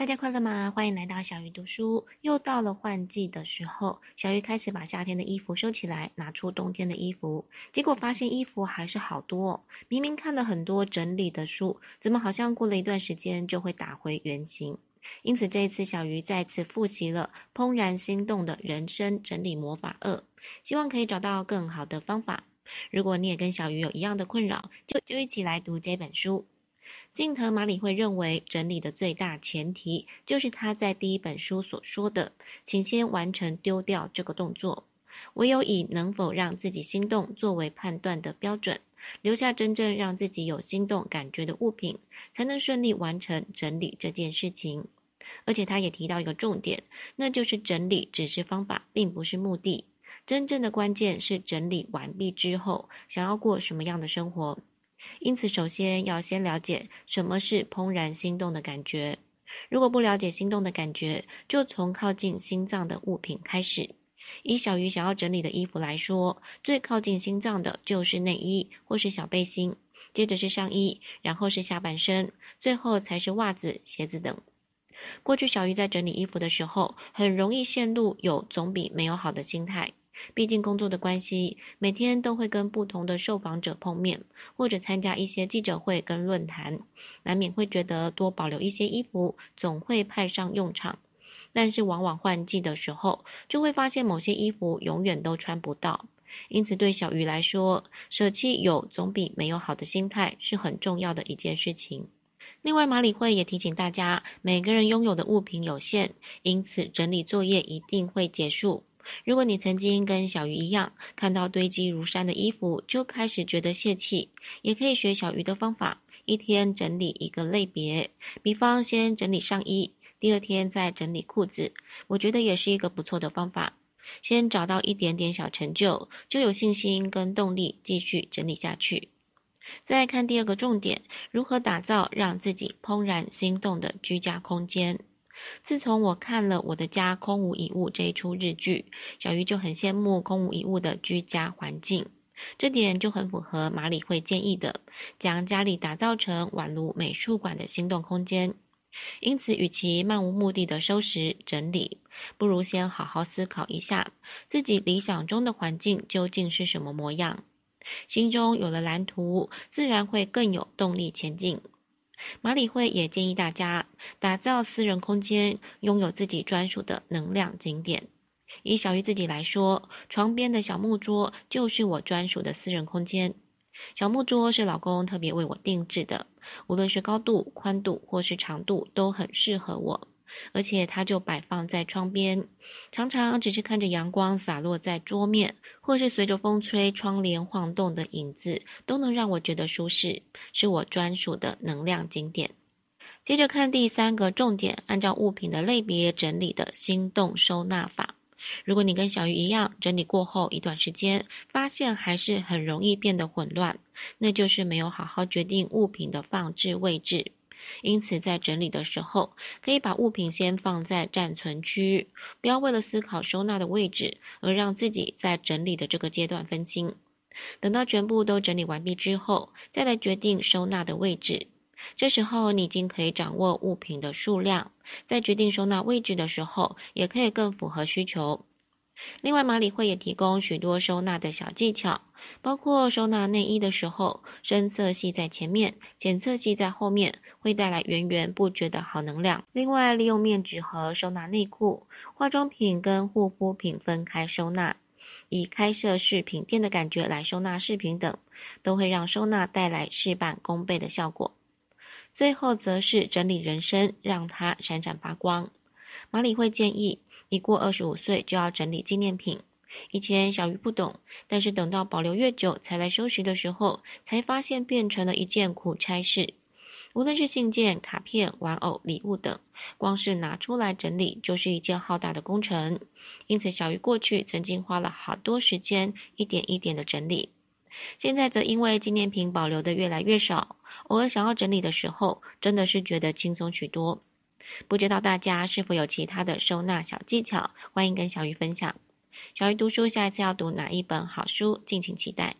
大家快乐吗？欢迎来到小鱼读书。又到了换季的时候，小鱼开始把夏天的衣服收起来，拿出冬天的衣服。结果发现衣服还是好多。明明看了很多整理的书，怎么好像过了一段时间就会打回原形？因此这一次，小鱼再次复习了《怦然心动的人生整理魔法二》，希望可以找到更好的方法。如果你也跟小鱼有一样的困扰，就就一起来读这本书。近藤麻里会认为，整理的最大前提就是他在第一本书所说的：“请先完成丢掉这个动作。唯有以能否让自己心动作为判断的标准，留下真正让自己有心动感觉的物品，才能顺利完成整理这件事情。”而且他也提到一个重点，那就是整理只是方法，并不是目的。真正的关键是整理完毕之后，想要过什么样的生活。因此，首先要先了解什么是怦然心动的感觉。如果不了解心动的感觉，就从靠近心脏的物品开始。以小鱼想要整理的衣服来说，最靠近心脏的就是内衣或是小背心，接着是上衣，然后是下半身，最后才是袜子、鞋子等。过去小鱼在整理衣服的时候，很容易陷入有总比没有好的心态。毕竟工作的关系，每天都会跟不同的受访者碰面，或者参加一些记者会跟论坛，难免会觉得多保留一些衣服总会派上用场。但是往往换季的时候，就会发现某些衣服永远都穿不到。因此对小鱼来说，舍弃有总比没有好的心态是很重要的一件事情。另外，马里会也提醒大家，每个人拥有的物品有限，因此整理作业一定会结束。如果你曾经跟小鱼一样，看到堆积如山的衣服就开始觉得泄气，也可以学小鱼的方法，一天整理一个类别，比方先整理上衣，第二天再整理裤子，我觉得也是一个不错的方法。先找到一点点小成就，就有信心跟动力继续整理下去。再看第二个重点，如何打造让自己怦然心动的居家空间。自从我看了《我的家空无一物》这一出日剧，小鱼就很羡慕空无一物的居家环境，这点就很符合马里会建议的，将家里打造成宛如美术馆的心动空间。因此，与其漫无目的的收拾整理，不如先好好思考一下自己理想中的环境究竟是什么模样。心中有了蓝图，自然会更有动力前进。马里会也建议大家打造私人空间，拥有自己专属的能量景点。以小鱼自己来说，床边的小木桌就是我专属的私人空间。小木桌是老公特别为我定制的，无论是高度、宽度或是长度，都很适合我。而且它就摆放在窗边，常常只是看着阳光洒落在桌面，或是随着风吹窗帘晃动的影子，都能让我觉得舒适，是我专属的能量景点。接着看第三个重点，按照物品的类别整理的心动收纳法。如果你跟小鱼一样，整理过后一段时间，发现还是很容易变得混乱，那就是没有好好决定物品的放置位置。因此，在整理的时候，可以把物品先放在暂存区，不要为了思考收纳的位置，而让自己在整理的这个阶段分心。等到全部都整理完毕之后，再来决定收纳的位置。这时候，你已经可以掌握物品的数量，在决定收纳位置的时候，也可以更符合需求。另外，马里会也提供许多收纳的小技巧。包括收纳内衣的时候，深色系在前面，浅色系在后面，会带来源源不绝的好能量。另外，利用面纸盒收纳内裤，化妆品跟护肤品分开收纳，以开设饰品店的感觉来收纳饰品等，都会让收纳带来事半功倍的效果。最后，则是整理人生，让它闪闪发光。马里会建议，一过二十五岁就要整理纪念品。以前小鱼不懂，但是等到保留越久才来收拾的时候，才发现变成了一件苦差事。无论是信件、卡片、玩偶、礼物等，光是拿出来整理就是一件浩大的工程。因此，小鱼过去曾经花了好多时间，一点一点的整理。现在则因为纪念品保留的越来越少，偶尔想要整理的时候，真的是觉得轻松许多。不知道大家是否有其他的收纳小技巧？欢迎跟小鱼分享。小鱼读书，下一次要读哪一本好书？敬请期待。